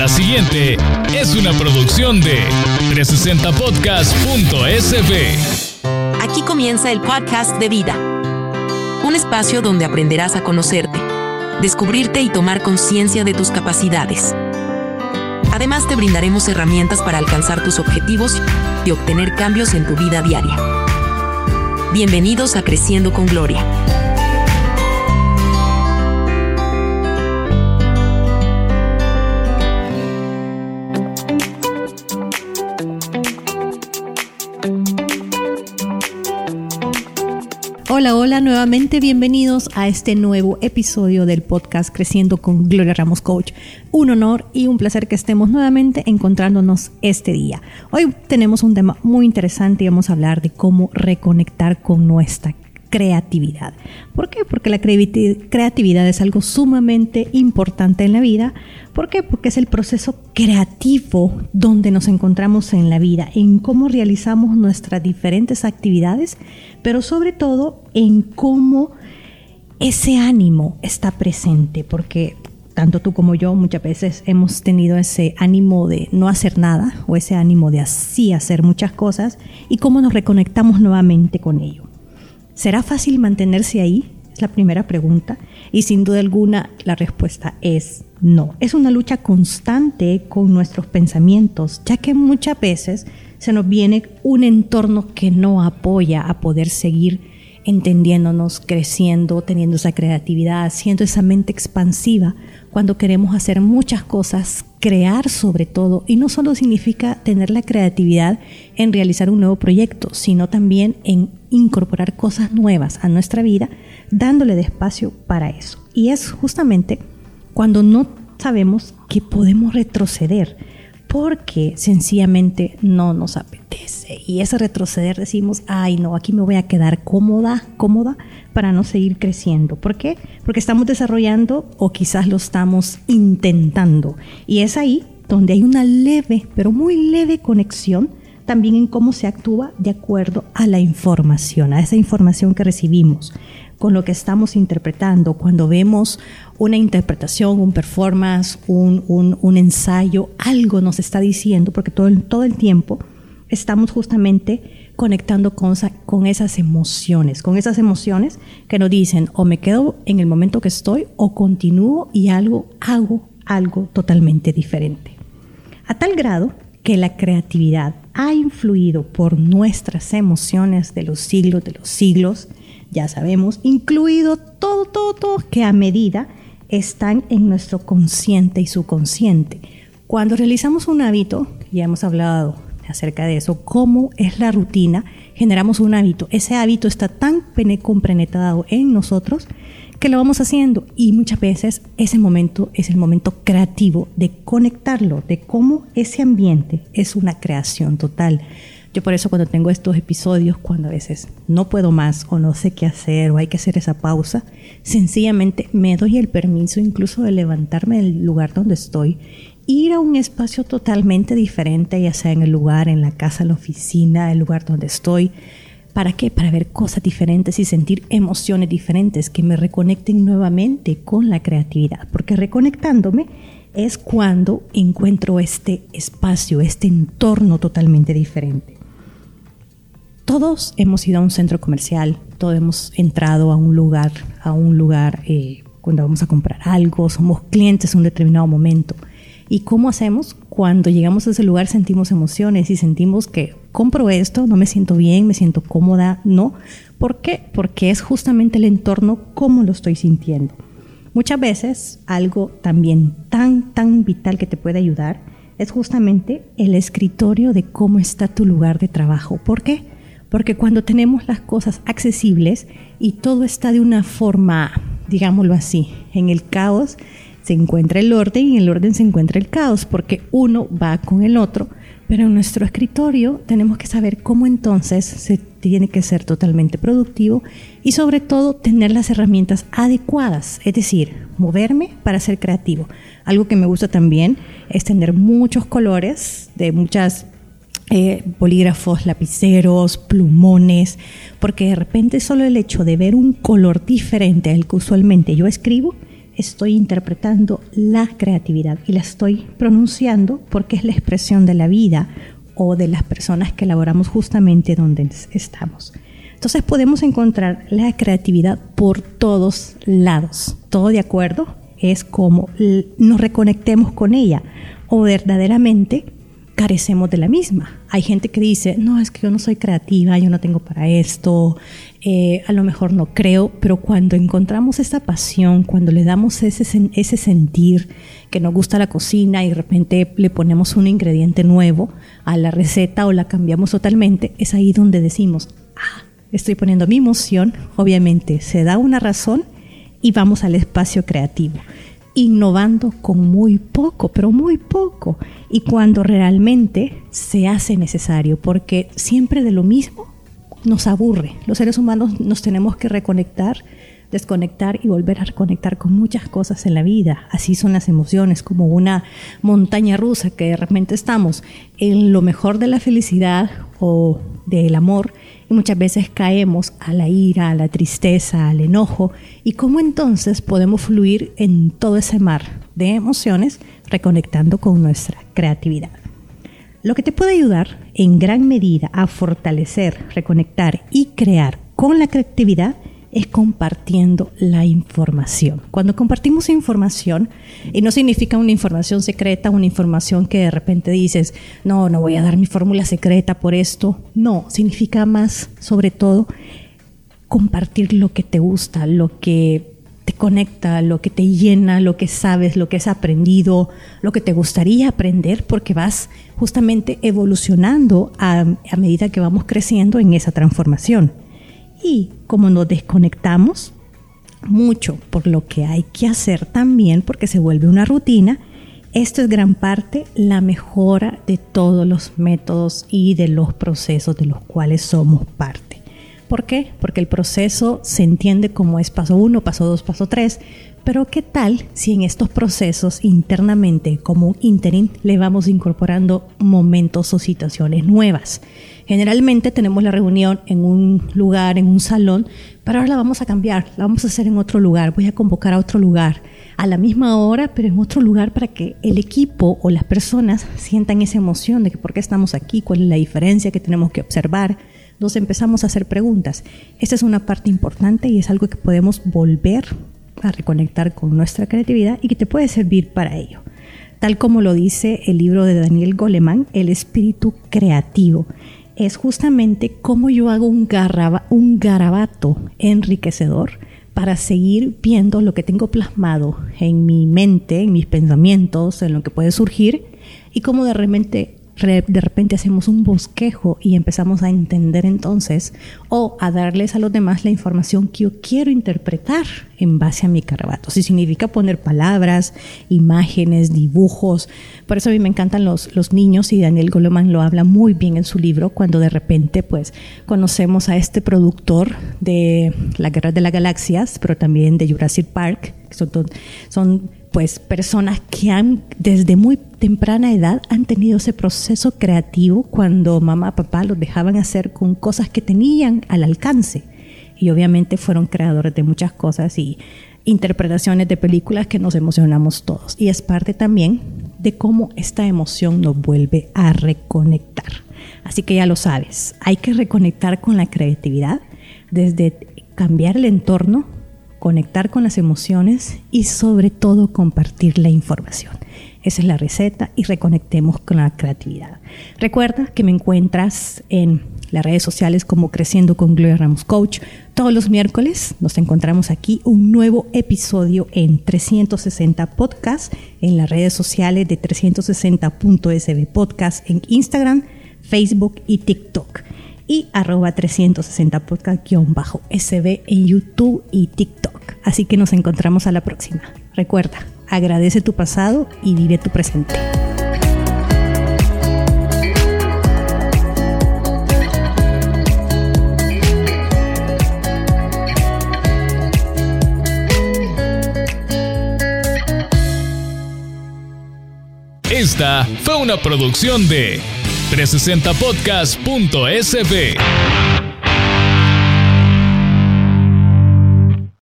La siguiente es una producción de 360podcast.sb. Aquí comienza el podcast de vida. Un espacio donde aprenderás a conocerte, descubrirte y tomar conciencia de tus capacidades. Además te brindaremos herramientas para alcanzar tus objetivos y obtener cambios en tu vida diaria. Bienvenidos a Creciendo con Gloria. Hola, hola, nuevamente bienvenidos a este nuevo episodio del podcast Creciendo con Gloria Ramos Coach. Un honor y un placer que estemos nuevamente encontrándonos este día. Hoy tenemos un tema muy interesante y vamos a hablar de cómo reconectar con nuestra creatividad. ¿Por qué? Porque la creatividad es algo sumamente importante en la vida. ¿Por qué? Porque es el proceso creativo donde nos encontramos en la vida, en cómo realizamos nuestras diferentes actividades, pero sobre todo en cómo ese ánimo está presente, porque tanto tú como yo muchas veces hemos tenido ese ánimo de no hacer nada o ese ánimo de así hacer muchas cosas y cómo nos reconectamos nuevamente con ello. ¿Será fácil mantenerse ahí? Es la primera pregunta. Y sin duda alguna la respuesta es no. Es una lucha constante con nuestros pensamientos, ya que muchas veces se nos viene un entorno que no apoya a poder seguir entendiéndonos, creciendo, teniendo esa creatividad, siendo esa mente expansiva cuando queremos hacer muchas cosas, crear sobre todo, y no solo significa tener la creatividad en realizar un nuevo proyecto, sino también en incorporar cosas nuevas a nuestra vida, dándole espacio para eso. Y es justamente cuando no sabemos que podemos retroceder, porque sencillamente no nos apetece. Y ese retroceder decimos, ay no, aquí me voy a quedar cómoda, cómoda para no seguir creciendo. ¿Por qué? Porque estamos desarrollando o quizás lo estamos intentando. Y es ahí donde hay una leve, pero muy leve conexión también en cómo se actúa de acuerdo a la información, a esa información que recibimos con lo que estamos interpretando. Cuando vemos una interpretación, un performance, un, un, ensayo, algo nos está diciendo, porque todo todo el tiempo estamos justamente conectando con, con esas emociones, con esas emociones que nos dicen o me quedo en el momento que estoy o continúo y algo hago algo totalmente diferente. A tal grado que la creatividad ha influido por nuestras emociones de los siglos de los siglos, ya sabemos, incluido todo, todo, todo, que a medida están en nuestro consciente y subconsciente. Cuando realizamos un hábito, ya hemos hablado acerca de eso, cómo es la rutina, generamos un hábito. Ese hábito está tan compenetrado en nosotros que lo vamos haciendo y muchas veces ese momento es el momento creativo de conectarlo, de cómo ese ambiente es una creación total. Yo por eso cuando tengo estos episodios, cuando a veces no puedo más o no sé qué hacer o hay que hacer esa pausa, sencillamente me doy el permiso incluso de levantarme del lugar donde estoy, ir a un espacio totalmente diferente, ya sea en el lugar, en la casa, en la oficina, el lugar donde estoy. ¿Para qué? Para ver cosas diferentes y sentir emociones diferentes que me reconecten nuevamente con la creatividad. Porque reconectándome es cuando encuentro este espacio, este entorno totalmente diferente todos hemos ido a un centro comercial, todos hemos entrado a un lugar, a un lugar eh, cuando vamos a comprar algo, somos clientes en un determinado momento. ¿Y cómo hacemos? Cuando llegamos a ese lugar sentimos emociones y sentimos que compro esto, no me siento bien, me siento cómoda, no. ¿Por qué? Porque es justamente el entorno como lo estoy sintiendo. Muchas veces algo también tan, tan vital que te puede ayudar es justamente el escritorio de cómo está tu lugar de trabajo. ¿Por qué? Porque cuando tenemos las cosas accesibles y todo está de una forma, digámoslo así, en el caos se encuentra el orden y en el orden se encuentra el caos, porque uno va con el otro, pero en nuestro escritorio tenemos que saber cómo entonces se tiene que ser totalmente productivo y sobre todo tener las herramientas adecuadas, es decir, moverme para ser creativo. Algo que me gusta también es tener muchos colores de muchas eh, bolígrafos, lapiceros, plumones, porque de repente solo el hecho de ver un color diferente al que usualmente yo escribo, estoy interpretando la creatividad y la estoy pronunciando porque es la expresión de la vida o de las personas que elaboramos justamente donde estamos. Entonces podemos encontrar la creatividad por todos lados. ¿Todo de acuerdo? Es como nos reconectemos con ella o verdaderamente carecemos de la misma. Hay gente que dice, no, es que yo no soy creativa, yo no tengo para esto, eh, a lo mejor no creo, pero cuando encontramos esa pasión, cuando le damos ese, ese sentir que nos gusta la cocina y de repente le ponemos un ingrediente nuevo a la receta o la cambiamos totalmente, es ahí donde decimos, ah, estoy poniendo mi emoción, obviamente se da una razón y vamos al espacio creativo innovando con muy poco, pero muy poco, y cuando realmente se hace necesario, porque siempre de lo mismo nos aburre. Los seres humanos nos tenemos que reconectar, desconectar y volver a reconectar con muchas cosas en la vida. Así son las emociones, como una montaña rusa que de repente estamos en lo mejor de la felicidad o del amor y muchas veces caemos a la ira, a la tristeza, al enojo. ¿Y cómo entonces podemos fluir en todo ese mar de emociones reconectando con nuestra creatividad? Lo que te puede ayudar en gran medida a fortalecer, reconectar y crear con la creatividad es compartiendo la información. Cuando compartimos información, y no significa una información secreta, una información que de repente dices, no, no voy a dar mi fórmula secreta por esto. No, significa más, sobre todo, compartir lo que te gusta, lo que te conecta, lo que te llena, lo que sabes, lo que has aprendido, lo que te gustaría aprender, porque vas justamente evolucionando a, a medida que vamos creciendo en esa transformación. Y como nos desconectamos mucho por lo que hay que hacer también, porque se vuelve una rutina, esto es gran parte la mejora de todos los métodos y de los procesos de los cuales somos parte. ¿Por qué? Porque el proceso se entiende como es paso 1, paso 2, paso 3, pero ¿qué tal si en estos procesos internamente, como un interim, le vamos incorporando momentos o situaciones nuevas? Generalmente tenemos la reunión en un lugar, en un salón, pero ahora la vamos a cambiar, la vamos a hacer en otro lugar, voy a convocar a otro lugar, a la misma hora, pero en otro lugar para que el equipo o las personas sientan esa emoción de que por qué estamos aquí, cuál es la diferencia que tenemos que observar. Nos empezamos a hacer preguntas. Esta es una parte importante y es algo que podemos volver a reconectar con nuestra creatividad y que te puede servir para ello. Tal como lo dice el libro de Daniel Goleman, El espíritu creativo es justamente cómo yo hago un, garabato enriquecedor para seguir viendo lo que tengo plasmado en mi mente, en mis pensamientos, en lo que puede surgir y cómo de repente de repente hacemos un bosquejo y empezamos a entender entonces o a darles a los demás la información que yo quiero interpretar en base a mi carabato. Si significa poner palabras, imágenes, dibujos. Por eso a mí me encantan los, los niños y Daniel Goleman lo habla muy bien en su libro cuando de repente pues conocemos a este productor de La Guerra de las Galaxias, pero también de Jurassic Park. Son, son pues personas que han desde muy temprana edad han tenido ese proceso creativo cuando mamá, papá los dejaban hacer con cosas que tenían al alcance. Y obviamente fueron creadores de muchas cosas y interpretaciones de películas que nos emocionamos todos. Y es parte también de cómo esta emoción nos vuelve a reconectar. Así que ya lo sabes, hay que reconectar con la creatividad desde cambiar el entorno conectar con las emociones y sobre todo compartir la información. Esa es la receta y reconectemos con la creatividad. Recuerda que me encuentras en las redes sociales como Creciendo con Gloria Ramos Coach. Todos los miércoles nos encontramos aquí un nuevo episodio en 360 Podcast, en las redes sociales de 360.sb Podcast en Instagram, Facebook y TikTok y arroba 360 podcast-sb en YouTube y TikTok. Así que nos encontramos a la próxima. Recuerda, agradece tu pasado y vive tu presente. Esta fue una producción de 360podcast.sb.